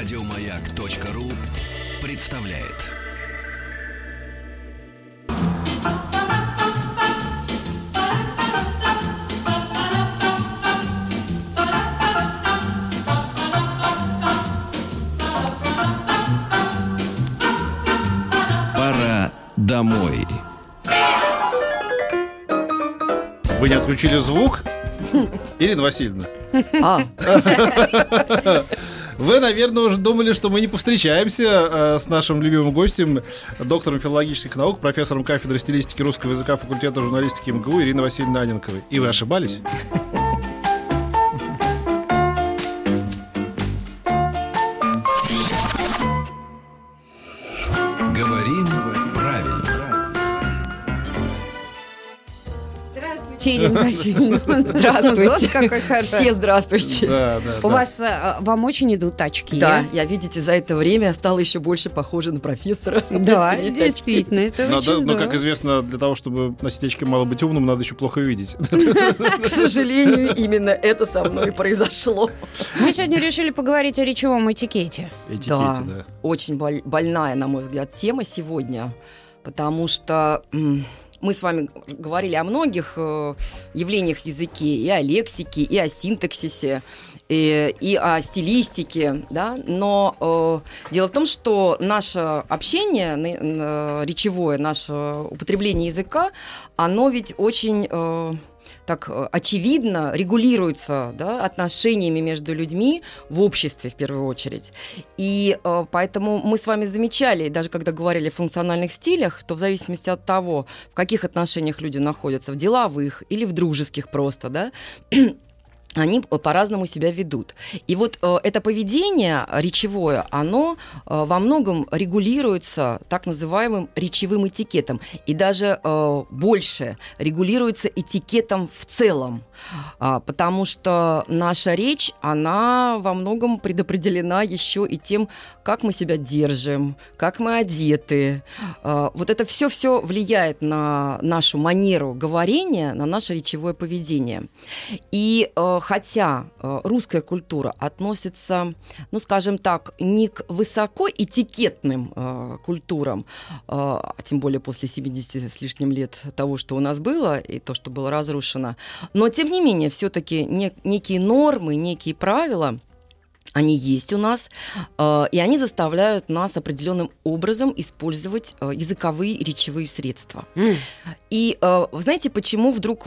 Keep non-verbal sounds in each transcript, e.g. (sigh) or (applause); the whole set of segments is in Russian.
Радиомаяк.ру представляет. Пора домой. Вы не отключили звук? Ирина Васильевна, А, (laughs) вы, наверное, уже думали, что мы не повстречаемся э, с нашим любимым гостем, доктором филологических наук, профессором кафедры стилистики русского языка факультета журналистики МГУ Ириной Васильевной Аненковой. И вы ошибались? Ирина (laughs) Васильевна. Здравствуйте. Вот какой хороший. все здравствуйте. Да, да. У да. вас, э, вам очень идут очки. Да, я, видите, за это время стала еще больше похожа на профессора. Да, (laughs) действительно, это очень но, как известно, для того, чтобы носить очки мало быть умным, надо еще плохо видеть. (laughs) К сожалению, именно это со мной произошло. Мы сегодня решили поговорить о речевом этикете. Этикете, да. Очень боль- больная, на мой взгляд, тема сегодня, потому что мы с вами говорили о многих э, явлениях языке, и о лексике, и о синтаксисе, и, и о стилистике, да, но э, дело в том, что наше общение, на- речевое, наше употребление языка, оно ведь очень... э, так э, очевидно регулируется да, отношениями между людьми в обществе в первую очередь. И э, поэтому мы с вами замечали, даже когда говорили о функциональных стилях, то в зависимости от того, в каких отношениях люди находятся, в деловых или в дружеских просто, да, они по-разному себя ведут. И вот э, это поведение речевое, оно э, во многом регулируется так называемым речевым этикетом. И даже э, больше регулируется этикетом в целом. А, потому что наша речь, она во многом предопределена еще и тем, как мы себя держим, как мы одеты. А, вот это все-все влияет на нашу манеру говорения, на наше речевое поведение. И э, хотя э, русская культура относится, ну, скажем так, не к высокоэтикетным э, культурам, э, а тем более после 70 с лишним лет того, что у нас было, и то, что было разрушено, но, тем не менее, все-таки некие нормы, некие правила – они есть у нас, э, и они заставляют нас определенным образом использовать э, языковые и речевые средства. И э, вы знаете, почему вдруг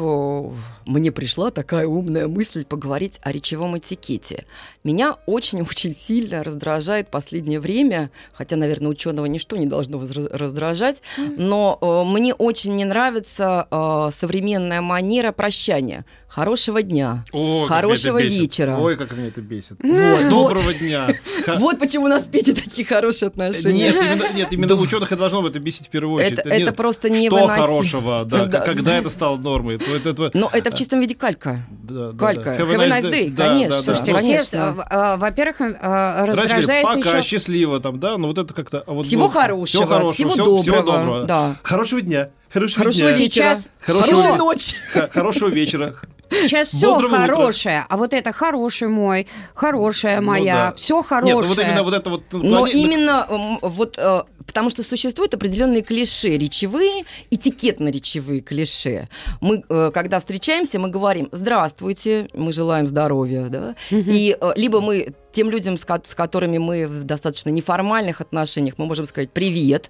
мне пришла такая умная мысль поговорить о речевом этикете? Меня очень-очень (laughs) сильно раздражает последнее время, хотя, наверное, ученого ничто не должно раздражать, но э, мне очень не нравится современная манера прощания. Хорошего дня. О, Хорошего вечера. Ой, как меня это бесит. Вот. Доброго дня. Ха- (laughs) Вот почему у нас с Петей такие хорошие отношения. Нет, именно, нет, именно ученых это должно это бесить в первую очередь. Это- Нет, это просто Что невыносимо. хорошего, да, Да. когда это стало нормой. То это- это- Но это в чистом виде калька. да, да, Калька. да. Have a nice day, Да, конечно. да, да. Слушайте, Ну, конечно. во-первых, раньше говорили, раздражает пока, еще... счастливо там, да, но вот это как-то... а вот, Всего ну, хорошего, всего, всего всего- всего доброго, доброго. да. Хорошего дня. Хорошего, Хорошего дня. вечера. Сейчас- Хорошего- Хорошей ночи. Х- Хорошего вечера. Сейчас все Бодрого утра. хорошее, а вот это хороший мой, хорошая Ну моя, да. все Нет, хорошее. ну вот именно вот это вот... Но наклонение- именно вот э, потому что существуют определенные клише речевые, этикетно-речевые клише. Мы, э, когда встречаемся, мы говорим «Здравствуйте», мы желаем здоровья, да, и э, либо мы тем людям, с, ко- с которыми мы в достаточно неформальных отношениях, мы можем сказать «Привет».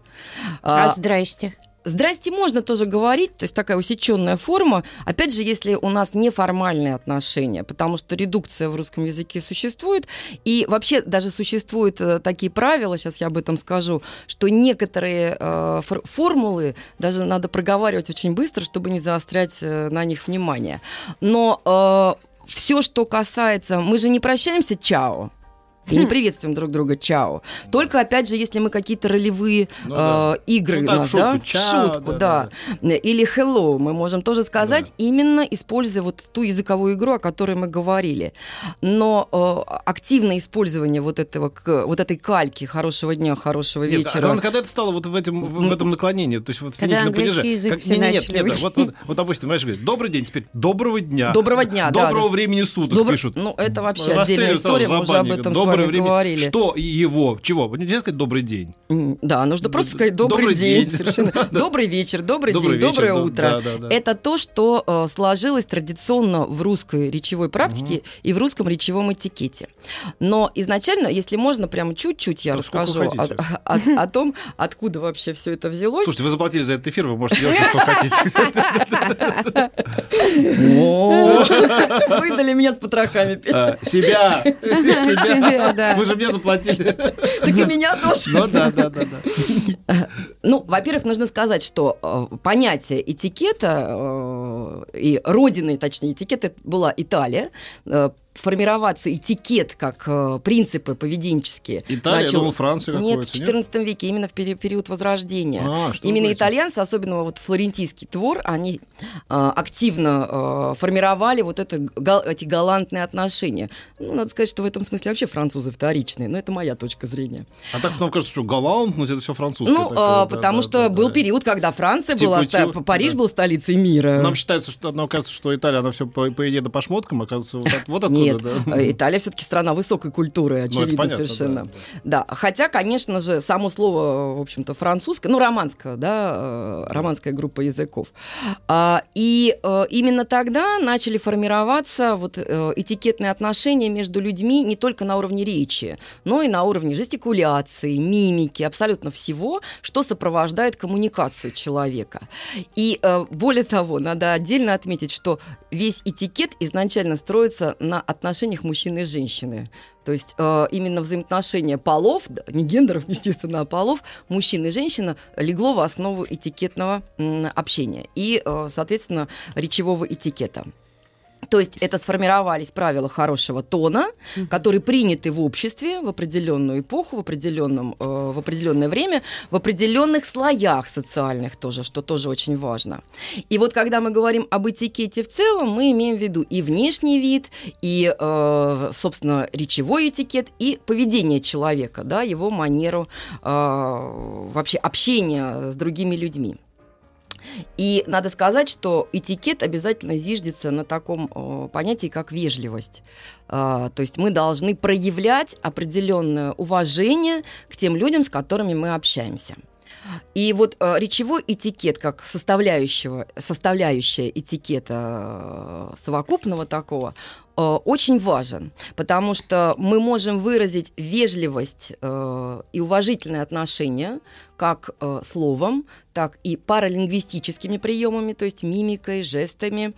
А А, здрасте. Здрасте можно тоже говорить, то есть такая усеченная форма, опять же, если у нас неформальные отношения, потому что редукция в русском языке существует, и вообще даже существуют э, такие правила, сейчас я об этом скажу, что некоторые э, фор- формулы даже надо проговаривать очень быстро, чтобы не заострять э, на них внимание. Но все, что касается, мы же не прощаемся чао, и не приветствуем друг друга чао. Только, опять же, если мы какие-то ролевые Ну э, да. игры Ну так, нас, шутку, да? чао, шутку, да, да, Или hello мы можем тоже сказать, именно используя вот ту языковую игру, о которой мы говорили. Но э, активное использование вот, этого, к- вот этой кальки «хорошего дня, хорошего Нет, а вечера». главное, когда это стало вот в этом, в, в этом наклонении, то есть вот в Когда английский падеже. язык Как- все не, не, нет, начали нет, учить. вот, вот, вот, допустим, раньше говорит, добрый день, теперь доброго дня. Доброго дня, да, Доброго да. времени суток Добро- пишут. Ну, это вообще отдельная история, мы уже об этом с Доброго доброе время. говорили. Что его? Чего? Нельзя сказать добрый день. Да, нужно просто сказать добрый, добрый день. день. (laughs) Совершенно. Добрый вечер, добрый, Добрый день, вечер, доброе утро. да, да, да. Это то, что э, сложилось традиционно в русской речевой практике и в русском речевом этикете. Но изначально, если можно, прямо чуть-чуть я Да расскажу о, хотите. о- о том, откуда вообще все это взялось. Слушайте, вы заплатили за этот эфир, вы можете делать, что хотите. (laughs) О, Выдали меня с потрохами. А, Себя! (laughs) Себя. Вы же мне заплатили. Так и меня тоже. Ну да, да, да, да. Ну, во-первых, нужно сказать, что э, понятие этикета э, и родиной, точнее, этикета была Италия. Э, формироваться этикет как э, принципы поведенческие. Италия, я начал- думал, Франция Нет, в какой-то, нет? XIV веке, именно в пери- период Возрождения. А, Именно говорите? итальянцы, особенно вот флорентийский двор, они э, активно э, формировали вот это, гал- эти галантные отношения. Ну, надо сказать, что в этом смысле вообще французы вторичные, но это моя точка зрения. А так нам кажется, что галантность это все французское. Ну, такое, да, потому да, что да, был да. период, когда Франция Типа, была, типа, Париж да. был столицей мира. Нам считается, что нам кажется, что Италия, она все по, по еде да по шмоткам, оказывается, вот, от- вот Нет, да. э, Италия все-таки страна высокой культуры, Ну, очевидно, понятно, совершенно. да, Да, хотя, конечно же, само слово, в общем-то, французское, ну, романское, да, э, романская группа языков. А, И э, именно тогда начали формироваться вот этикетные отношения между людьми не только на уровне речи, но и на уровне жестикуляции, мимики, абсолютно всего, что сопровождает коммуникацию человека. И более того, надо отдельно отметить, что весь этикет изначально строится на отношениях мужчины и женщины. То есть э, именно взаимоотношения полов, не гендеров, (laughs) естественно, а полов, мужчина и женщина легло в основу этикетного м, общения и, э, соответственно, речевого этикета. То есть это сформировались правила хорошего тона, которые приняты в обществе в определенную эпоху, в, определенном, э, в определенное время, в определенных слоях социальных тоже, что тоже очень важно. И вот когда мы говорим об этикете в целом, мы имеем в виду и внешний вид, и, э, собственно, речевой этикет, и поведение человека, да, его манеру э, вообще общения с другими людьми. И надо сказать, что этикет обязательно зиждется на таком э, понятии, как вежливость. А, то есть мы должны проявлять определенное уважение к тем людям, с которыми мы общаемся. И вот э, речевой этикет, как составляющего, составляющая этикета э, совокупного такого, э, очень важен, потому что мы можем выразить вежливость э, и уважительное отношение как э, словом, так и паралингвистическими приемами, то есть мимикой, жестами.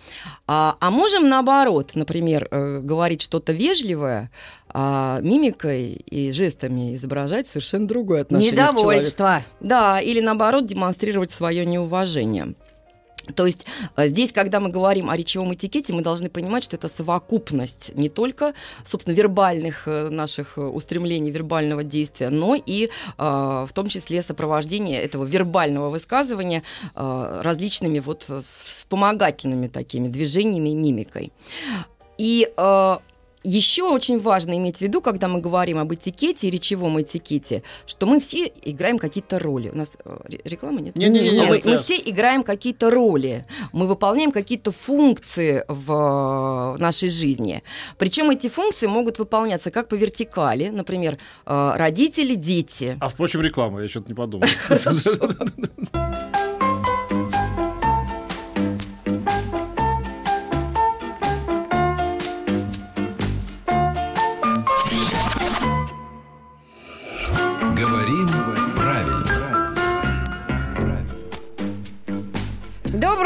А, а можем наоборот, например, э, говорить что-то вежливое, а мимикой и жестами изображать совершенно другое отношение. Недовольство. Да, или наоборот демонстрировать свое неуважение. То есть э, здесь, когда мы говорим о речевом этикете, мы должны понимать, что это совокупность не только, собственно, вербальных э, наших э, устремлений, вербального действия, но и в том числе сопровождение этого вербального высказывания различными вот вспомогательными такими движениями и мимикой. И э, еще очень важно иметь в виду, когда мы говорим об этикете и речевом этикете, что мы все играем какие-то роли. У нас э, ре- реклама нет? Не-не-не, мы, нет, мы нет. все играем какие-то роли, мы выполняем какие-то функции в э, нашей жизни. Причем эти функции могут выполняться как по вертикали, например, э, родители, дети. А впрочем, реклама, я что-то не подумал. (laughs)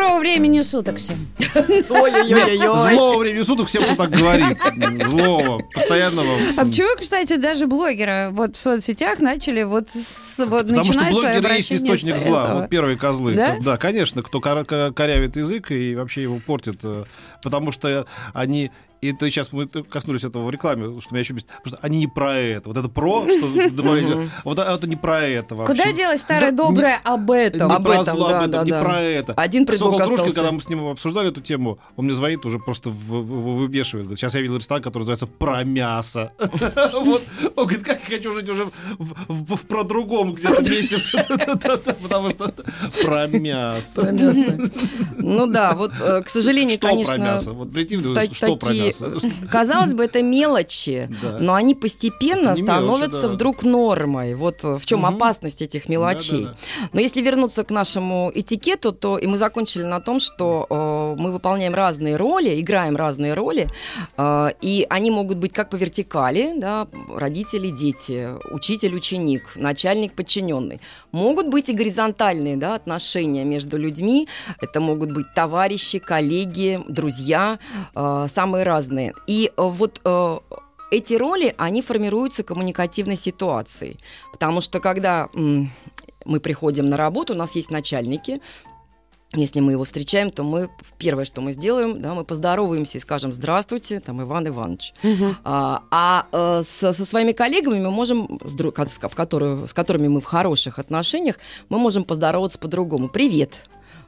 Доброго времени суток всем. (laughs) Ой-ой-ой-ой. Злого времени суток всем, кто так говорит. Злого, постоянного. А почему, кстати, даже блогеры вот в соцсетях начали вот, с, вот Потому что блогеры есть источник зла. Вот первые козлы. Да? Да, конечно, кто кор- ко- корявит язык и вообще его портит. э, Потому что они и это сейчас мы коснулись этого в рекламе, что меня еще бесит. Потому что они не про это. Вот это про, что (laughs) добавили, вот это не про это вообще. Куда делось старое доброе об этом? Не Об про этом, об этом, не про это. Один предлог Сокол Кружкин, когда мы с ним обсуждали эту тему, он мне звонит уже просто в- выбешивает. Сейчас я видел ресторан, который называется «Про мясо». (laughs) Вот. Он говорит, как я хочу жить уже в- про другом где-то месте. (laughs) Потому что про мясо. Мясо. Ну да, вот, э, к сожалению, Что про конечно, мясо? Вот прийти что про такие казалось бы, это мелочи, (laughs) Да. но они постепенно мелочи, становятся да. вдруг нормой. Вот э, в чем опасность этих мелочей. Но если вернуться к нашему этикету, то и мы закончили на том, что э, мы выполняем разные роли, играем разные роли, э, и они могут быть как по вертикали, да, родители, дети, учитель, ученик, начальник, подчиненный. Могут быть и горизонтальные да, отношения между людьми. Это могут быть товарищи, коллеги, друзья, э, самые разные. И э, вот э, эти роли, они формируются коммуникативной ситуацией. Потому что когда мы приходим на работу, у нас есть начальники, если мы его встречаем, то мы первое, что мы сделаем, да, мы поздороваемся и скажем «Здравствуйте, там, Иван Иванович». А, а, э, со, со своими коллегами мы можем, с, дру- ко- с ко- в которые- с которыми мы в хороших отношениях, мы можем поздороваться по-другому. «Привет».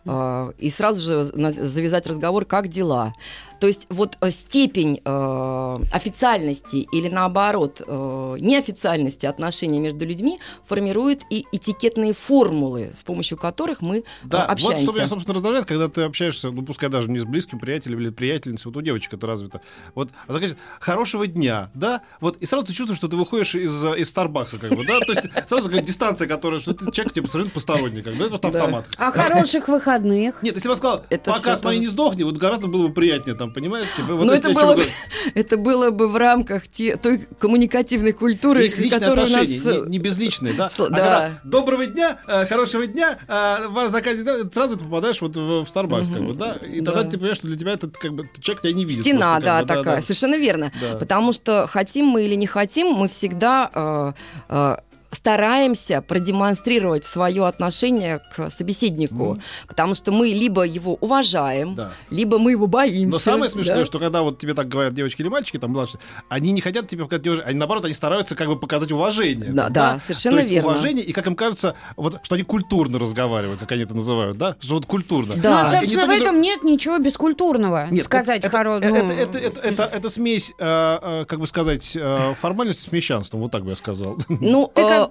А, и сразу же завязать разговор «Как дела?». То есть вот э, степень э, официальности или наоборот э, неофициальности отношений между людьми формирует и этикетные формулы, с помощью которых мы э, Да, вот общаемся. что меня, собственно, раздражает, когда ты общаешься, ну, пускай даже не с близким приятелем или приятельницей, вот у девочек это развито. Вот, она говорит, хорошего дня, да? Вот, и сразу ты чувствуешь, что ты выходишь из, э, из Старбакса, как бы, да? То есть сразу какая дистанция, которая, что ты человек тебе абсолютно посторонний, как бы, это просто автомат. А хороших выходных? Нет, если бы я сказал, пока с моей не сдохни, вот гораздо было бы приятнее, там, понимаешь? Типа, вот Но если это было, бы, (laughs) это было бы в рамках те, той коммуникативной культуры, Есть личные которая у нас... отношения, не, не безличные, да? Сл- А да. когда доброго дня, э, хорошего дня, э, вас заказе, да, сразу ты попадаешь вот в, в Starbucks, как бы, да? И тогда Да. ты понимаешь, что для тебя этот как бы человек тебя не видит. Стена, просто, да, как бы, такая, совершенно верно. Да. Потому что хотим мы или не хотим, мы всегда э, э, стараемся продемонстрировать свое отношение к собеседнику, Мгм. потому что мы либо его уважаем, Да. либо мы его боимся. Но самое смешное, да. что когда вот тебе так говорят девочки или мальчики, там младшие, они не хотят тебе показать они наоборот, они стараются как бы показать уважение. Да, да, совершенно То есть верно. уважение, и как им кажется, вот, что они культурно разговаривают, как они это называют, да? Что вот культурно. Да. Ну, собственно, в этом нет ничего бескультурного. Нет, сказать это, хоро- это, ну, это, это, это, это- это смесь, э, э, как бы сказать, э, формальности с мещанством, вот так бы я сказал. Ну, Ты э, как-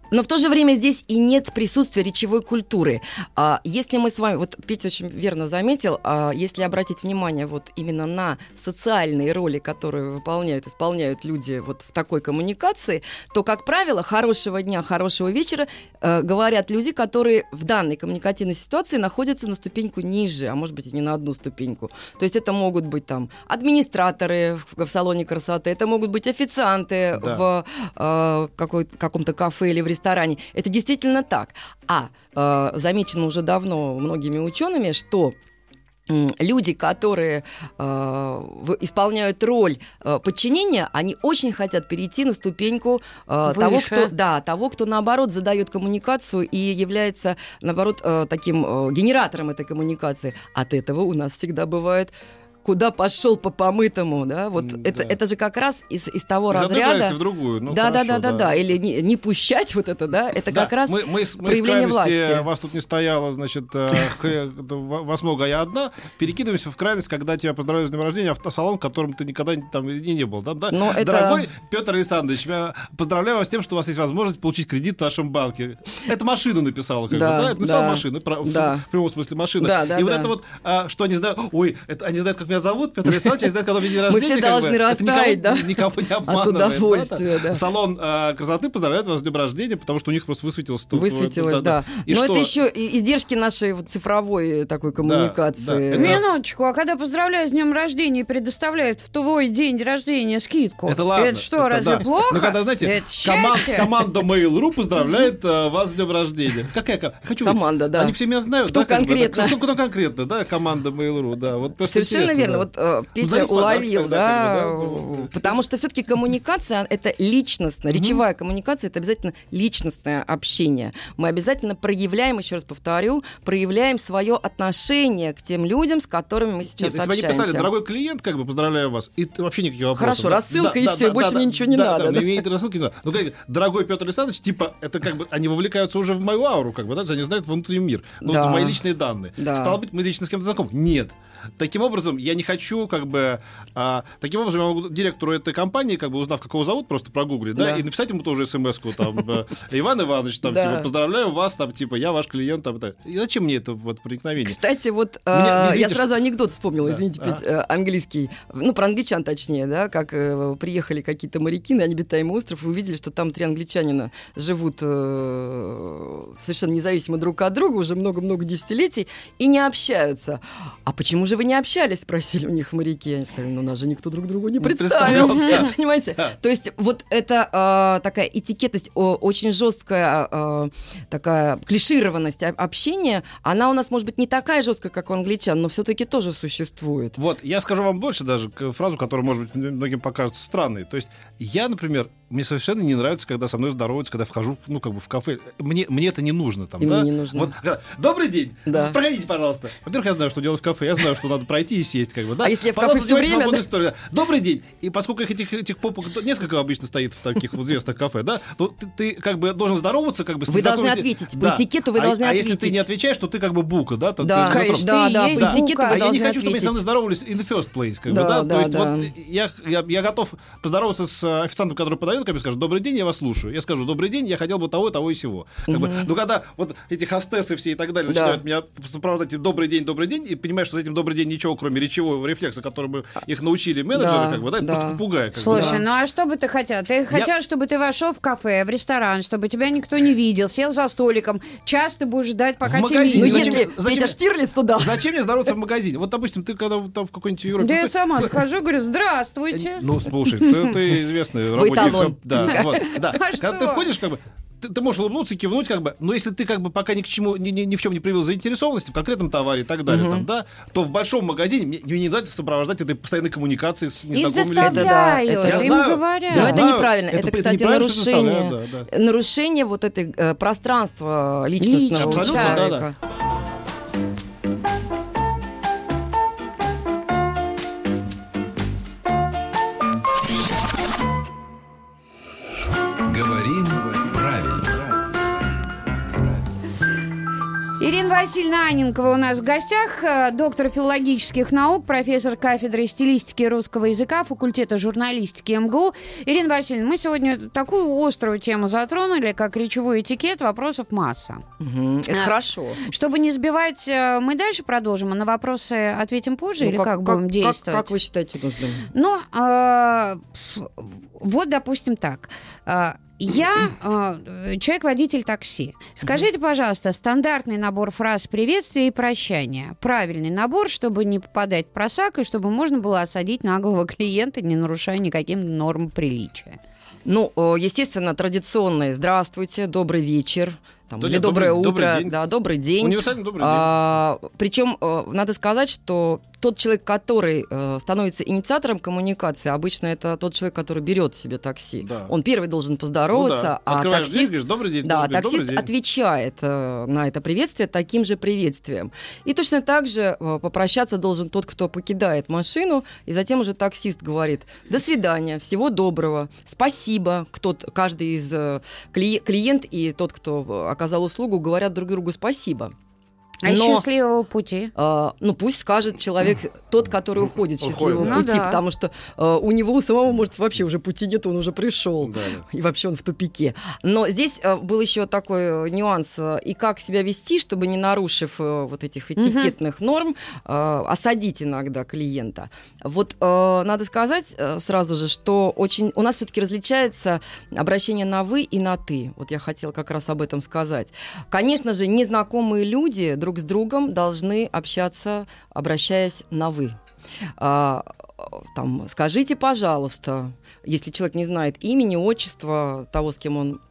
но в то же время здесь и нет присутствия речевой культуры. А, если мы с вами, вот Петя очень верно заметил, а, если обратить внимание вот именно на социальные роли, которые выполняют, исполняют люди вот в такой коммуникации, то, как правило, хорошего дня, хорошего вечера э, говорят люди, которые в данной коммуникативной ситуации находятся на ступеньку ниже, а может быть и не на одну ступеньку. То есть это могут быть там администраторы в, в салоне красоты, это могут быть официанты Да. в э, какой, каком-то кафе или в ресторане. Это действительно так. А э, замечено уже давно многими учеными, что люди, которые э, исполняют роль э, подчинения, они очень хотят перейти на ступеньку э, того, кто, да, того, кто наоборот задает коммуникацию и является наоборот э, таким э, генератором этой коммуникации. От этого у нас всегда бывает куда пошел по помытому, да, вот М, это, да. это же как раз из, из того Из разряда. в другую. Ну, да, да, хорошо, да, да, да, или не, не пущать вот это, да, это Да, как раз мы, мы, мы проявление крайности, власти. вас тут не стояло, значит, э, (laughs) вас много, а я одна. Перекидываемся в крайность, когда тебя поздравляют с днем рождения, автосалон, в котором ты никогда там и не был. Да, да? Но это- Дорогой Петр Александрович, поздравляю вас с тем, что у вас есть возможность получить кредит в нашем банке. Это машина написала, как Да, бы, да? Это написала да, машина, да. в прямом смысле машина. Да, да, и вот да. это вот, а, что они знают, ой, это, они знают, как меня зовут, Петр Александрович, они знают, когда у меня день Мы рождения. все как бы. должны растаять, никого- да? Никого не обманывает. да, удовольствия, да. Салон а, красоты поздравляет вас с днем рождения, потому что у них просто высветилось. тут, высветилось, вот, да. И Но что? это еще и издержки нашей вот цифровой такой коммуникации. да, это- Минуточку, а когда поздравляют с днем рождения и предоставляют в твой день рождения скидку, Это ладно. это что, это разве да. плохо? Ну, когда, знаете, команда Mail.ru поздравляет э, вас с днем рождения. Какая Команда, да. Они все меня знают. Кто да, как бы, да? конкретно? Кто, кто конкретно, да, команда Mail.ru, да. Совершенно верно. Вот э, Петя дарить подарки уловил, да, ну, потому что все-таки коммуникация это личностно, речевая коммуникация это обязательно личностное общение. Мы обязательно проявляем, еще раз повторю, проявляем свое отношение к тем людям, с которыми мы сейчас Нет, если бы они общаемся. писали, дорогой клиент, как бы поздравляю вас, и вообще никаких вопросов. Хорошо, рассылка и да, больше мне ничего не надо, Да, этой рассылки не надо. Ну, как, дорогой Петр Александрович, типа, это как бы, они вовлекаются уже в мою ауру, как бы, да, они знают внутренний мир, ну, в мои личные данные. Да. Стало быть, мы лично с кем-то знакомы? Нет. Таким образом, я не хочу, как бы, а, таким образом, я могу директору этой компании, как бы, узнав, как его зовут, просто прогуглить, да, Да. и написать ему тоже смс-ку, там, э, Иван Иванович, там, Да. типа, поздравляю вас, там, типа, я ваш клиент, там, так. И зачем мне это вот проникновение? Кстати, вот извините, я что- сразу анекдот вспомнила, Да. извините, Ага. Петь, э, английский, ну, про англичан точнее, да, как э, приехали какие-то моряки на необитаемый остров и увидели, что там три англичанина живут э, совершенно независимо друг от друга уже много-много десятилетий и не общаются. А почему же вы не общались, спросили у них моряки. Они сказали, ну, нас же никто друг другу не представил. (laughs) Понимаете? То есть вот это э, такая этикетность, очень жесткая э, такая клишированность об- общения, она у нас может быть не такая жесткая, как у англичан, но все-таки тоже существует. Вот, я скажу вам больше даже, фразу, которая, может быть, многим покажется странной. То есть я, например, мне совершенно не нравится, когда со мной здороваются, когда вхожу, ну, как бы в кафе. Мне, мне это не нужно там, И да? мне не нужно. Вот, когда, Добрый день! Да. Проходите, пожалуйста. Во-первых, я знаю, что делать в кафе, я знаю, что надо пройти и сесть, как бы, да? А если я в кафе занимайтесь время, да? историей, да. Добрый день! И поскольку их этих, этих попок несколько обычно стоит в таких вот известных кафе, да, то ты, ты как бы должен здороваться, как бы Вы должны ответить. По этикету вы а, должны а если ты ответить. не отвечаешь, то ты как бы бука, да? Да, Конечно, да, да, по этикету вы а я не должны хочу, чтобы они со мной ответить. здоровались in the first place, как бы, да? То есть вот я, готов поздороваться с официантом, который подает, как бы скажет, добрый день, я вас слушаю. Я скажу, добрый день, я хотел бы того, того и сего. Как бы, ну, когда вот эти хостесы все и так далее Да. начинают меня сопровождать добрый день, добрый день, и понимаешь, что за этим добрый день ничего, кроме речевого рефлекса, которым их научили менеджеры, Да, как бы, да, это да. просто попугай. Как бы, Слушай, да. ну а что бы ты хотел? Ты хотел, чтобы ты вошел в кафе, в ресторан, чтобы тебя никто не видел, сел за столиком, час ты будешь ждать, пока В тебя. Ну, если зачем- Петя Штирлиц туда. Зачем мне здороваться в (laughs) магазине? Вот, допустим, ты когда там в какой-нибудь Европе... Да я сама (laughs) схожу, говорю, здравствуйте. Ну, слушай, ты, ты известный работник. Да, (laughs) вот, да. А Когда ты входишь, как бы, ты, ты можешь улыбнуться и кивнуть, как бы, но если ты как бы пока ни к чему, ни, ни- ни в чем не проявил заинтересованности в конкретном товаре и так далее, Мгм. там, да, то в большом магазине мне, мне не дать сопровождать этой постоянной коммуникации с незнакомыми людьми. Это да, это- Я им знаю, говорят. Но это неправильно. Это- Это, это кстати, неправильно, что нарушение. заставляют, да, Нарушение вот этой э, пространства личностного Лично, у абсолютно, да, человека. Ирина Васильевна Аненкова у нас в гостях, э, доктор филологических наук, профессор кафедры стилистики русского языка, факультета журналистики МГУ. Ирина Васильевна, мы сегодня такую острую тему затронули, как речевой этикет, вопросов масса. Мгм, Это А, хорошо. Чтобы не сбивать, э, мы дальше продолжим, а на вопросы ответим позже Ну, или как, будем как- действовать? Как вы считаете нужным? Ну, э, вот, допустим, так. Я э, человек-водитель такси. Скажите, пожалуйста, стандартный набор фраз приветствия и прощания. Правильный набор, чтобы не попадать в просак и чтобы можно было осадить наглого (laughs) клиента, не нарушая никаким норм приличия. Ну, э, естественно, традиционные «Здравствуйте», «Добрый вечер», там, Да или «Доброе добрый- утро», добрый день. да, «Добрый день». Универсальный добрый день. А, причем э, надо сказать, что тот человек, который э, становится инициатором коммуникации, обычно это тот человек, который берет себе такси. Да. Он первый должен Ну поздороваться, да. а дверь, таксист говоришь, добрый день, да, добрый день, таксист добрый день. отвечает э, на это приветствие таким же приветствием. И точно так же э, попрощаться должен тот, кто покидает машину, и затем уже таксист говорит «до свидания, всего доброго, спасибо». Кто, каждый из э, клие- клиент и тот, кто э, оказал услугу, говорят друг другу «спасибо». А Но- счастливого пути. А, ну, пусть скажет человек, тот, который уходит с счастливого Уходит. Ну пути, да. потому что э, у него у самого, может, вообще уже пути нет, он уже пришел. Да. И вообще он в тупике. Но здесь э, был еще такой э, нюанс, э, и как себя вести, чтобы не нарушив э, вот этих этикетных норм, э, осадить иногда клиента. Вот э, надо сказать э, сразу же, что очень у нас все-таки различается обращение на вы и на ты. Вот я хотела как раз об этом сказать. Конечно же, незнакомые люди друг с другом должны общаться, обращаясь на вы. А, там, скажите, пожалуйста, если человек не знает имени, отчества того, с кем он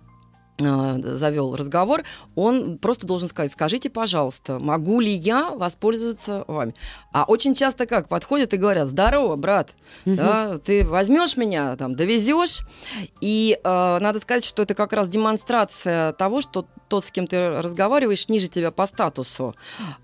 а, завел разговор, он просто должен сказать, скажите, пожалуйста, могу ли я воспользоваться вами? А очень часто как подходят и говорят, здорово, брат, да, ты возьмешь меня, там, довезешь, и э, надо сказать, что это как раз демонстрация того, что тот, с кем ты разговариваешь, ниже тебя по статусу.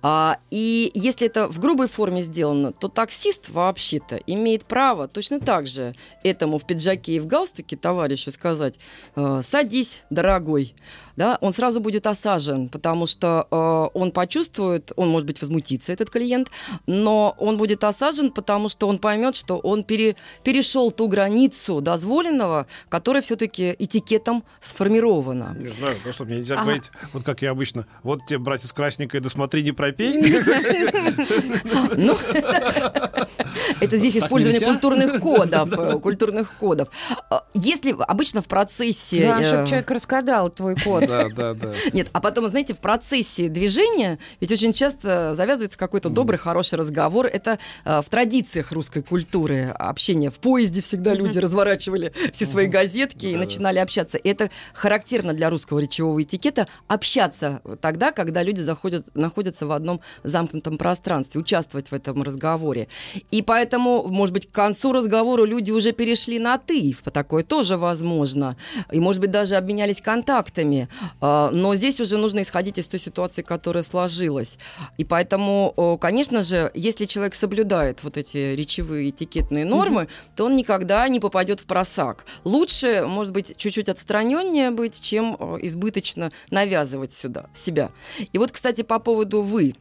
А, и если это в грубой форме сделано, то таксист вообще-то имеет право точно так же этому в пиджаке и в галстуке товарищу сказать, э, садись, дорогой. Да, он сразу будет осажен, потому что э, он почувствует, он, может быть, возмутится, этот клиент, но он будет осажен, потому что он поймет, что он пере, перешел ту границу дозволенного, которая все-таки этикетом сформирована. Не знаю, ну что, мне нельзя Ага. говорить, вот как я обычно, вот тебе, братец красненькое, да смотри, не пропей. (laughs) (laughs) (laughs) (laughs) Это здесь использование нельзя? культурных (laughs) кодов, э, культурных кодов. А, Если обычно в процессе... Э, чтобы человек рассказал твой код. Да, да, да. Нет, а потом, знаете, в процессе движения ведь очень часто завязывается какой-то добрый, хороший разговор. Это э, в традициях русской культуры общение. В поезде всегда люди разворачивали (laughs) все свои газетки и начинали общаться. Это характерно для русского речевого этикета общаться тогда, когда люди заходят, находятся в одном замкнутом пространстве, участвовать в этом разговоре. И поэтому, может быть, к концу разговора люди уже перешли на «ты». Такое тоже возможно. И, может быть, даже обменялись контактами. А, Но здесь уже нужно исходить из той ситуации, которая сложилась. И поэтому, конечно же, если человек соблюдает вот эти речевые этикетные нормы, то он никогда не попадет в просак. Лучше, может быть, чуть-чуть отстраненнее быть, чем избыточно навязывать сюда себя. И вот, кстати, по поводу «вы».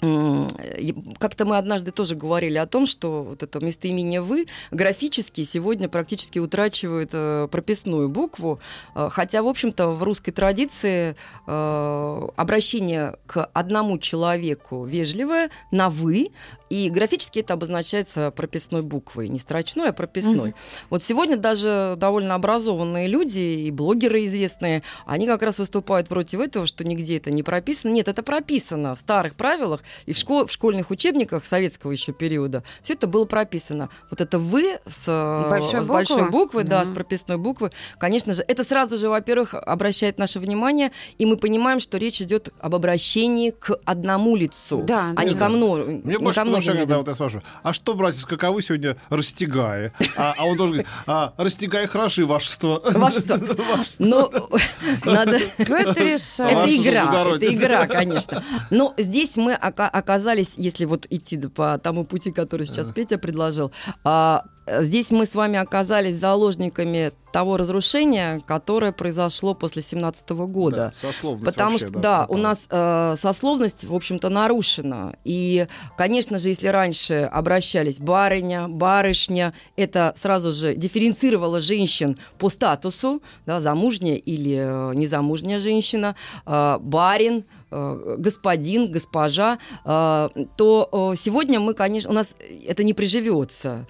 Как-то мы однажды тоже говорили о том, что вот это местоимение «вы» графически сегодня практически утрачивает э, прописную букву, э, хотя, в общем-то, в русской традиции э, обращение к одному человеку вежливое на «вы», и графически это обозначается прописной буквой, не строчной, а прописной. Мгм. Вот сегодня даже довольно образованные люди и блогеры известные, они как раз выступают против этого, что нигде это не прописано. Нет, это прописано в старых правилах и в, школ- в школьных учебниках советского еще периода. Все это было прописано. Вот это «вы» с, э, Большой с большой буквы? буквы, да, с прописной буквы, конечно же, это сразу же, во-первых, обращает наше внимание, и мы понимаем, что речь идет об обращении к одному лицу, Да, а не да. ко мно- Мне не больше ко многим когда людям. вот я спрашиваю, а что, братец, каковы сегодня растягая? А, а он должен говорить, а, растягай хороши, вашество. (laughs) Вашество. (laughs) Вашество. Но (laughs) надо... Потрясающе. Это игра, это игра, конечно. Но здесь мы ока- оказались, если вот идти по тому пути, который сейчас Петя предложил, а, здесь мы с вами оказались заложниками того разрушения, которое произошло после 17 года. Да, сословность Потому вообще, что, да, у пропала. нас э, сословность, в общем-то, нарушена. И, конечно же, если раньше обращались барыня, барышня, это сразу же дифференцировало женщин по статусу, да, замужняя или э, незамужняя женщина, э, барин, э, господин, госпожа, э, то сегодня мы, конечно, у нас это не приживется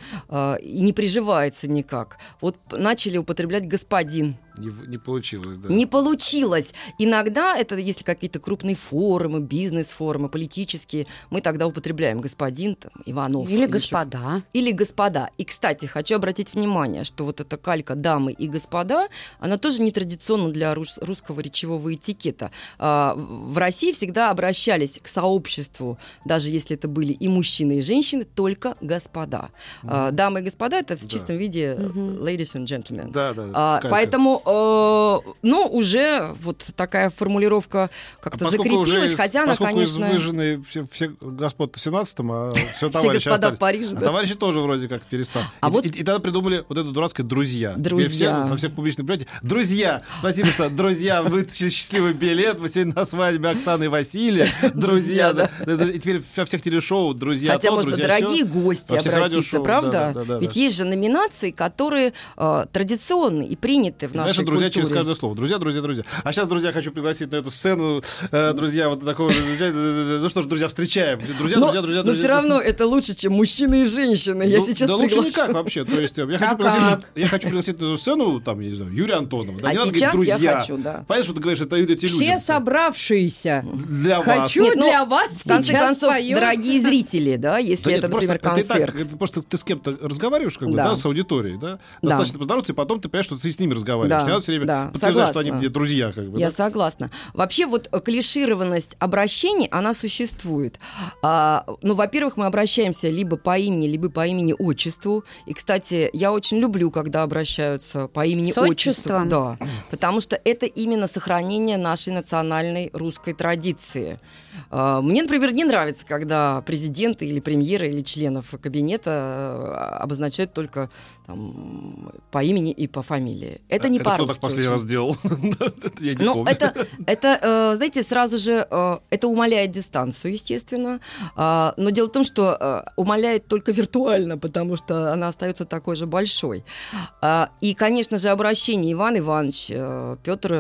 и не приживается никак. Вот начали употреблять господин. Не, не получилось, да. Не получилось. Иногда это, если какие-то крупные форумы, бизнес-форумы, политические, мы тогда употребляем господин там, Иванов. Или ещё- господа. Или господа. И, кстати, хочу обратить внимание, что вот эта калька дамы и господа, она тоже не традиционна для рус- русского речевого этикета. А, В России всегда обращались к сообществу, даже если это были и мужчины, и женщины, только господа. А, Дамы и господа это в Да. чистом виде Мгм. ladies and gentlemen. Да, да. А, поэтому, э, ну, уже вот такая формулировка А как-то поскольку закрепилась, уже хотя она, конечно, выжжены все, все господ в 17-м, а все (laughs) все товарищи господа остались. в Париже, А да. товарищи тоже вроде как перестали. А и, вот- и- и тогда придумали вот это дурацкое «друзья». Друзья. все, во всех публичных мероприятиях. Друзья! Спасибо, что, друзья, вытащили счастливый билет. Мы сегодня на свадьбе Оксаны и Василия. (laughs) Друзья, да. И теперь во всех телешоу «Друзья» Хотя, то, быть, «Друзья» дорогие гости Во всех обратиться, правда? да, да, да, Ведь да. есть же номинации, которые э, традиционны и приняты в Знаешь, нашей друзья культуре. через каждое слово. Друзья, друзья, друзья. А сейчас, друзья, хочу пригласить на эту сцену, э, друзья, вот такого, друзья, ну что ж, друзья, встречаем. Друзья, но, друзья, друзья, но друзья. все равно это лучше, чем мужчины и женщины. Я Ну, сейчас да лучше приглашу. никак вообще. То есть э, я хочу, пригласить, я хочу пригласить на эту сцену, там, я не знаю, Юрия Антонова. Да, А не надо сейчас говорить, я друзья. хочу, да. Понятно, что ты говоришь, это эти люди. Все собравшиеся. Для вас. Хочу Нет, ну, для вас В конце сейчас концов, спою. дорогие зрители, да, если Да нет, это, просто, например, это и так, концерт. это просто ты с кем-то разговариваешь, как бы, Да. да, с аудиторией, да? Да. Достаточно поздороваться, и потом ты понимаешь, что ты с ними разговариваешь. Да, Не надо все время да, подтверждать, что они согласна. мне друзья, как бы. Я да? согласна. Вообще вот клишированность обращений, она существует. А, ну, во-первых, мы обращаемся либо по имени, либо по имени-отчеству. И, кстати, я очень люблю, когда обращаются по имени-отчеству. Да, потому что это именно сохранение нашей национальной русской традиции. А, Мне, например, не нравится, когда президенты или премьеры или членов кабинета э, обозначают только там, по имени и по фамилии. Это А, это Это кто так последний очень. раз делал? (laughs) Я не Ну, помню. это, это э, знаете, сразу же э, это умаляет дистанцию, естественно. А, Но дело в том, что э, умаляет только виртуально, потому что она остается такой же большой. А, И, конечно же, обращение Иван Иванович, Петр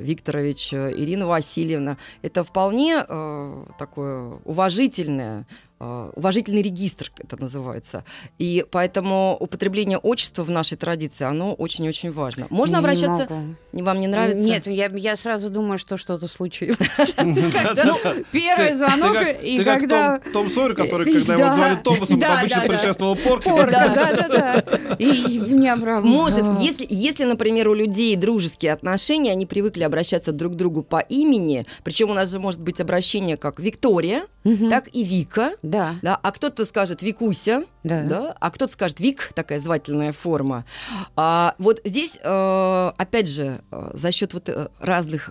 Викторович, Ирина Васильевна, это вполне такое уважительное уважительный регистр это называется. И поэтому употребление отчества в нашей традиции, оно очень-очень важно. Можно Не обращаться? могу. Не- Вам не нравится? Нет, я, я сразу думаю, что что-то случилось. (laughs) Да-да-да. Ну, (laughs) Первый звонок, и когда... Том, Сойер, который, (laughs) когда Да. его звали Томасом, Да, обычно да, да. предшествовал порки. Порка, да-да-да. И меня прям... Может, если, если, например, у людей дружеские отношения, они привыкли обращаться друг к другу по имени, причем у нас же может быть обращение как Виктория, так и Вика, Да, да, а кто-то скажет Викуся, да. да, а кто-то скажет Вик, такая звательная форма. А, вот здесь, э, опять же, э, за счет вот э, разных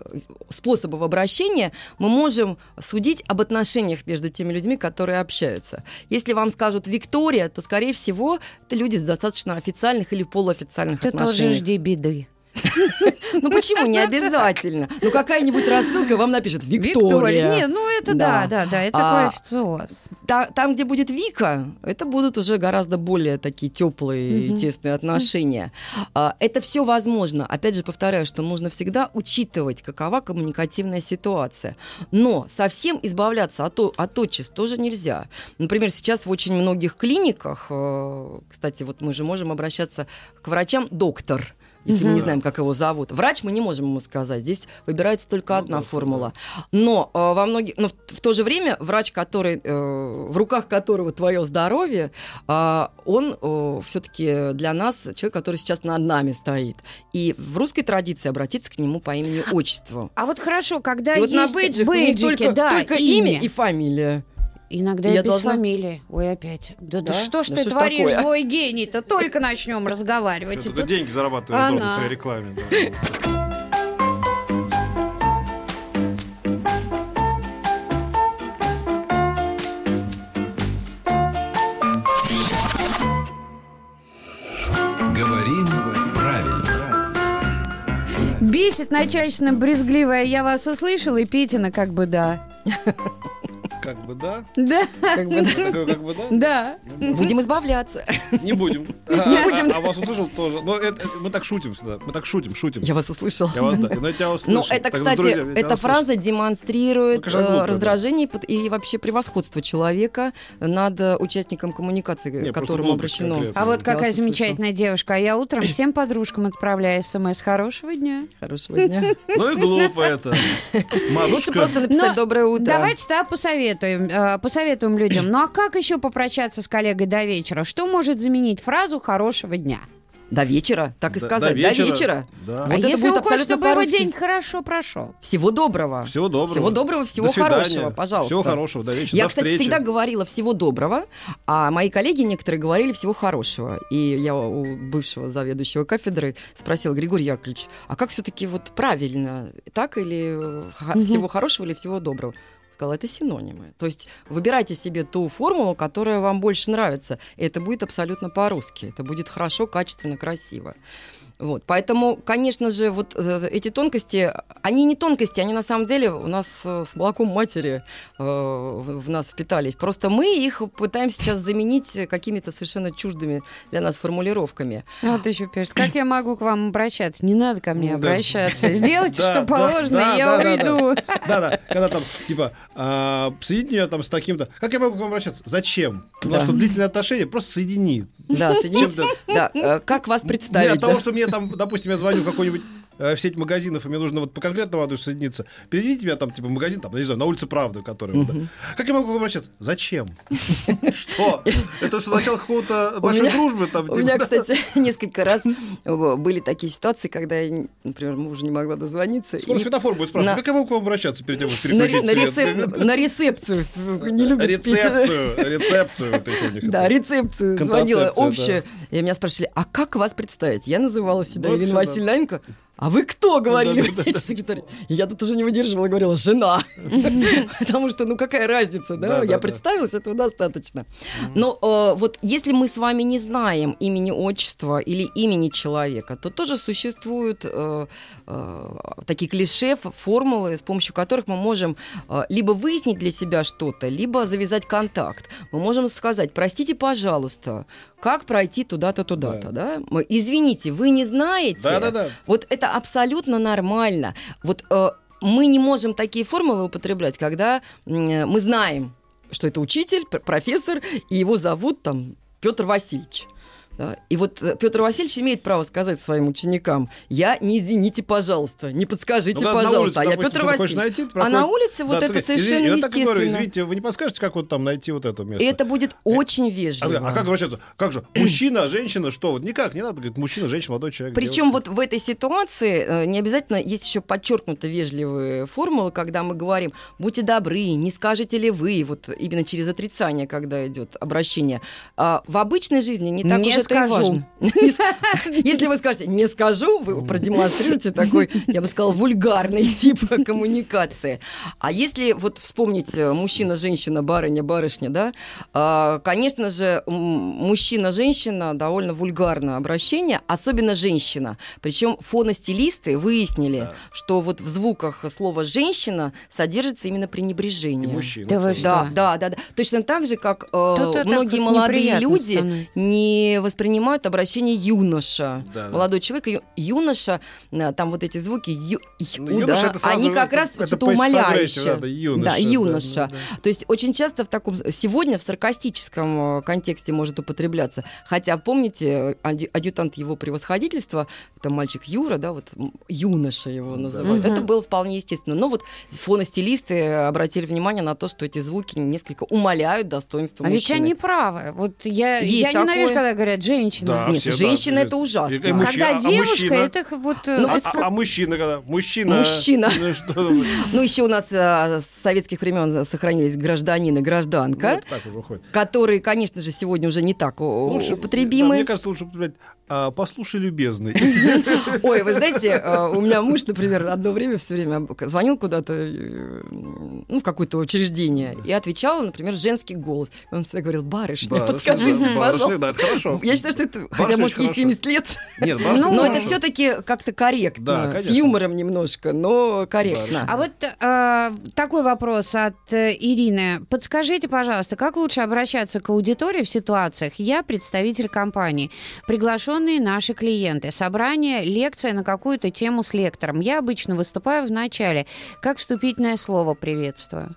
способов обращения мы можем судить об отношениях между теми людьми, которые общаются. Если вам скажут Виктория, то, скорее всего, это люди с достаточно официальных или полуофициальных Ты тоже отношений. жди беды. (laughs) Ну почему не обязательно? Ну какая-нибудь рассылка вам напишет Виктория. Не, ну это да, Да. да, да, это А, официоз. Та- там, где будет Вика, это будут уже гораздо более такие теплые и тесные отношения. А, Это все возможно. Опять же, повторяю, что нужно всегда учитывать, какова коммуникативная ситуация. Но совсем избавляться от, от отчеств тоже нельзя. Например, сейчас в очень многих клиниках, э, кстати, вот мы же можем обращаться к врачам доктор. Если мы не знаем, как его зовут. Врач мы не можем ему сказать. Здесь выбирается только Ну одна да, формула. Но э, во многих, но в, в то же время врач, который э, в руках которого твое здоровье, э, он все-таки для нас человек, который сейчас над нами стоит. И в русской традиции обратиться к нему по имени отчеству. А вот хорошо, когда И вот на есть бейджах бейджики, только, да, только имя и фамилия. Иногда Я без должна- фамилии. Ой, опять. Да, да Да? что ж Да ты что творишь, такое? злой гений-то? Только начнем разговаривать. Ты тут- деньги зарабатываешь Она. в своей рекламе. да. Бесит начальственно брезгливая, я вас услышала, и Петина как бы да. (laughs) Как бы да. Да, Как бы, да. Такое как бы да. да. Будем избавляться. Не будем. А, Не будем. А, а вас услышал тоже. Но это, это- мы так шутим всегда. Мы так шутим, шутим. Я вас услышала. Я вас, да. Но я тебя услышал. Ну, это, кстати, эта услышал. фраза демонстрирует Ну, конечно, глупо, да. раздражение и вообще превосходство человека над э, участником коммуникации, к которому обращено. А вот какая замечательная девушка. А я утром (laughs) всем подружкам отправляю смс «Хорошего дня». Хорошего дня. Ну и глупо это. (laughs) Лучше просто написать доброе утро. Давайте тогда посоветуем, э, посоветуем людям. Ну а как еще попрощаться с коллегой до вечера? Что может заменить фразу «хорошего дня»? До вечера, так и До- сказать. До вечера. Да. а Вот это если будет он хочет, абсолютно чтобы его день хорошо прошел? Всего доброго. Всего доброго. Всего доброго, всего До свидания. хорошего, пожалуйста. Всего хорошего, до вечера. Я, до кстати, встречи. всегда говорила всего доброго, а мои коллеги некоторые говорили всего хорошего. И я у бывшего заведующего кафедры спросила, Григорий Яковлевич, а как все-таки вот правильно, так или всего хорошего или всего доброго? Сказала, это синонимы. То есть выбирайте себе ту формулу, которая вам больше нравится. И это будет абсолютно по-русски. Это будет хорошо, качественно, красиво. Вот. Поэтому, конечно же, вот э, эти тонкости, они не тонкости, они на самом деле у нас э, с молоком матери э, в, в нас впитались. Просто мы их пытаемся сейчас заменить какими-то совершенно чуждыми для нас формулировками. Ну, Вот еще пишет, как я могу к вам обращаться? Не надо ко мне Ну, обращаться. (laughs) Сделайте, что положено, я да, да, уйду. Да-да, когда там, типа, а, соедини меня там с таким-то. Как я могу к вам обращаться? Зачем? Потому что длительные отношения просто соедини. Да, да, э, как вас представить? от того, да? что мне там, допустим, я звоню в какой-нибудь э, в сеть магазинов, и мне нужно вот по конкретному адресу соединиться. Переведите меня там, типа, магазин, там, не знаю, на улице Правды, который... вот, да. Как я могу к вам обращаться? Зачем? (laughs) Что? Это что, начало какого-то большой дружбы? там, У типа, меня, кстати, (laughs) несколько раз э, были такие ситуации, когда я, например, мужу не могла дозвониться. Скоро светофор будет спрашивать, как я могу к вам обращаться перед тем, как на, ре- переключить на свет? ресеп- (laughs) на рецепцию. Не любит. Рецепцию, рецепцию. Да, рецепцию звонила общую. И меня спрашивали, а как вас представить? Я называла себя Ирина. Васильевна. А вы кто, говорили Да-да-да. мне эти секретари. И Я тут уже не выдерживала, говорила, жена. Потому что, ну, какая разница, да? Я представилась, этого достаточно. Но э, вот если мы с вами не знаем имени, отчества или имени человека, то тоже существуют э, э, такие клише, формулы, с помощью которых мы можем либо выяснить для себя что-то, либо завязать контакт. Мы можем сказать, простите, пожалуйста, как пройти туда-то, туда-то, да? Извините, вы не знаете? Да-да-да. Вот это абсолютно нормально. Вот э, мы не можем такие формулы употреблять, когда м, мы знаем, что это учитель, пр- профессор, и его зовут там Петр Васильевич. Да? И вот Петр Васильевич имеет право сказать своим ученикам, я не извините, пожалуйста, не подскажите, Ну, пожалуйста, улице, а я допустим, Петр что-то хочешь Васильевич. найти, ты а на улице вот Да, это ты- совершенно извини, я так говорю, естественно. извините, вы не подскажете, как вот там найти вот это место? И это будет очень А, вежливо. а как обращаться? Как же? Мужчина, женщина, что? Вот никак, не надо говорить, мужчина, женщина, молодой человек. Причем вот в этой ситуации э, не обязательно есть еще подчеркнуто вежливые формулы, когда мы говорим, будьте добры, не скажете ли вы, вот именно через отрицание, когда идет обращение. А в обычной жизни не так Не уж это и скажу. (laughs) Если вы скажете «не скажу», вы продемонстрируете такой, я бы сказала, вульгарный тип (laughs) коммуникации. А если вот вспомнить э, мужчина, женщина, барыня, барышня, да, а, конечно же, м, мужчина-женщина довольно вульгарное обращение, особенно женщина. Причем фоностилисты выяснили, Да. что вот в звуках слова «женщина» содержится именно И пренебрежение. мужчина. Да вы тоже. что? Да, да, да. Точно так же, как э, многие молодые люди становится. не воспринимают обращение юноша. Да, да. Молодой человек, ю- юноша, э, там вот эти звуки ю, ю, Ну, да, они как раз что-то умоляющее. да, да, юноша, Да, да, юноша. да, да. То есть очень часто в таком сегодня в саркастическом э, контексте может употребляться. Хотя помните, адъю- адъютант его превосходительства, это мальчик Юра, да, вот юноша его называют. Мгм. Это было вполне естественно. Но вот фоностилисты обратили внимание на то, что эти звуки несколько умаляют достоинство А ведь мужчины. они правы. Вот я, Есть я ненавижу, такое. когда говорят женщина. Да, Нет, все, да, женщина привет. это ужасно. И- и мужчина, Когда а девушка, мужчина? это вот... э, Ну, А, это- а- мужчина когда? Мужчина. Мужчина. Ну, вы? (laughs) Ну, еще у нас э, с советских времен сохранились гражданин и Ну, гражданка, уходит. которые, конечно же, сегодня уже не так да, употребимы. мне кажется, лучше употреблять а, «послушай, любезный». (laughs) Ой, вы знаете, (laughs) э, у меня муж, например, одно время все время звонил куда-то, э, ну, в какое-то учреждение, и отвечал, например, женский голос. Он всегда говорил, барышня, Да, подскажите, да, барышня, пожалуйста. Да, это хорошо. Я считаю, что это, хотя, может, ей 70 лет, Нет, Ну, но это все-таки как-то корректно, Да, с конечно. юмором немножко, но корректно. А вот э, такой вопрос от э, Ирины. Подскажите, пожалуйста, как лучше обращаться к аудитории в ситуациях? Я представитель компании, приглашенные наши клиенты, собрание, лекция на какую-то тему с лектором. Я обычно выступаю в начале. Как вступительное слово приветствую?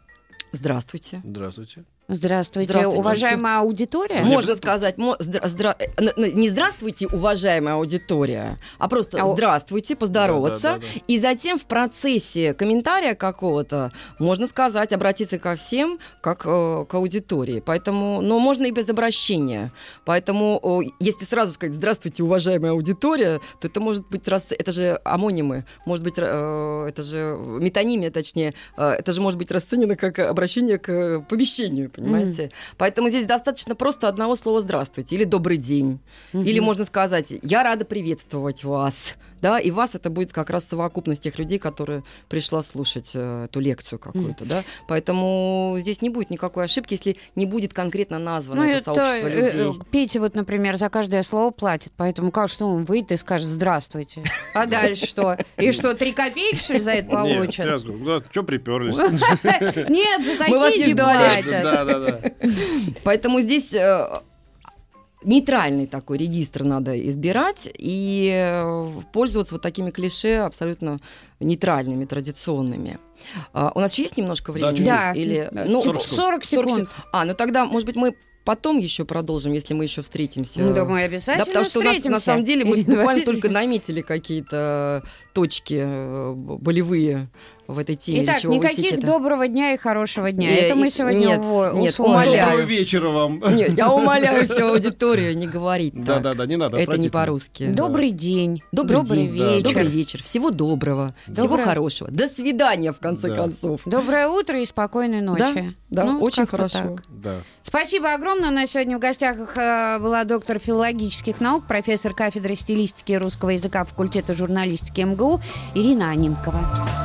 Здравствуйте. Здравствуйте. Здравствуйте, Здравствуйте. уважаемая аудитория. Можно сказать, мо- здра- здра- э, не здравствуйте, уважаемая аудитория, а просто А здравствуйте, поздороваться. Да-да-да-да. И затем в процессе комментария какого-то можно сказать, обратиться ко всем, как э, к аудитории. Поэтому, но можно и без обращения. Поэтому, о, если сразу сказать здравствуйте, уважаемая аудитория, то это может быть раз, это же амонимы, может быть, э, это же метонимия, точнее, э, это же может быть расценено как обращение к э, помещению, понимаете? Поэтому здесь достаточно просто одного слова здравствуйте или добрый день. Мгм. Или можно сказать, я рада приветствовать вас. Да, и вас это будет как раз совокупность тех людей, которые пришла слушать э, эту лекцию какую-то, да. Поэтому здесь не будет никакой ошибки, если не будет конкретно названо Ну, это, это, сообщество э, людей. э, Петя вот, например, за каждое слово платит, поэтому как что он выйдет и скажет «здравствуйте». А дальше что? И что, три копейки, что ли, за это Нет, получат? да, что приперлись? (laughs) Нет, за такие не платят. Да, да, да. Поэтому здесь э, нейтральный такой регистр надо избирать и э, пользоваться вот такими клише абсолютно нейтральными, традиционными. А, у нас еще есть немножко времени? Да, Или, э, ну, 40 40 секунд. А, ну тогда, может быть, мы потом еще продолжим, если мы еще встретимся. Ну, Да, мы Да, обязательно потому что у нас, встретимся. на самом деле мы буквально только наметили какие-то точки э, болевые в этой теме Итак, речевого никаких этикета. доброго дня и хорошего дня. Э, Это мы и- сегодня нет, уво- нет, умоляю. Доброго вечера вам. Нет, я умоляю всю (laughs) аудиторию не говорить так. Да-да-да, не надо. Это не по-русски. Добрый день. Добрый, Добрый день, вечер. добрый вечер. Всего доброго, всего хорошего. До свидания, в конце Да. концов. Доброе утро и спокойной ночи. Да, Ну, очень как-то хорошо. так. Да. Спасибо огромное. У нас сегодня в гостях э, была доктор филологических наук, профессор кафедры стилистики и русского языка факультета журналистики МГУ Ирина Анинкова.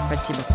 Спасибо.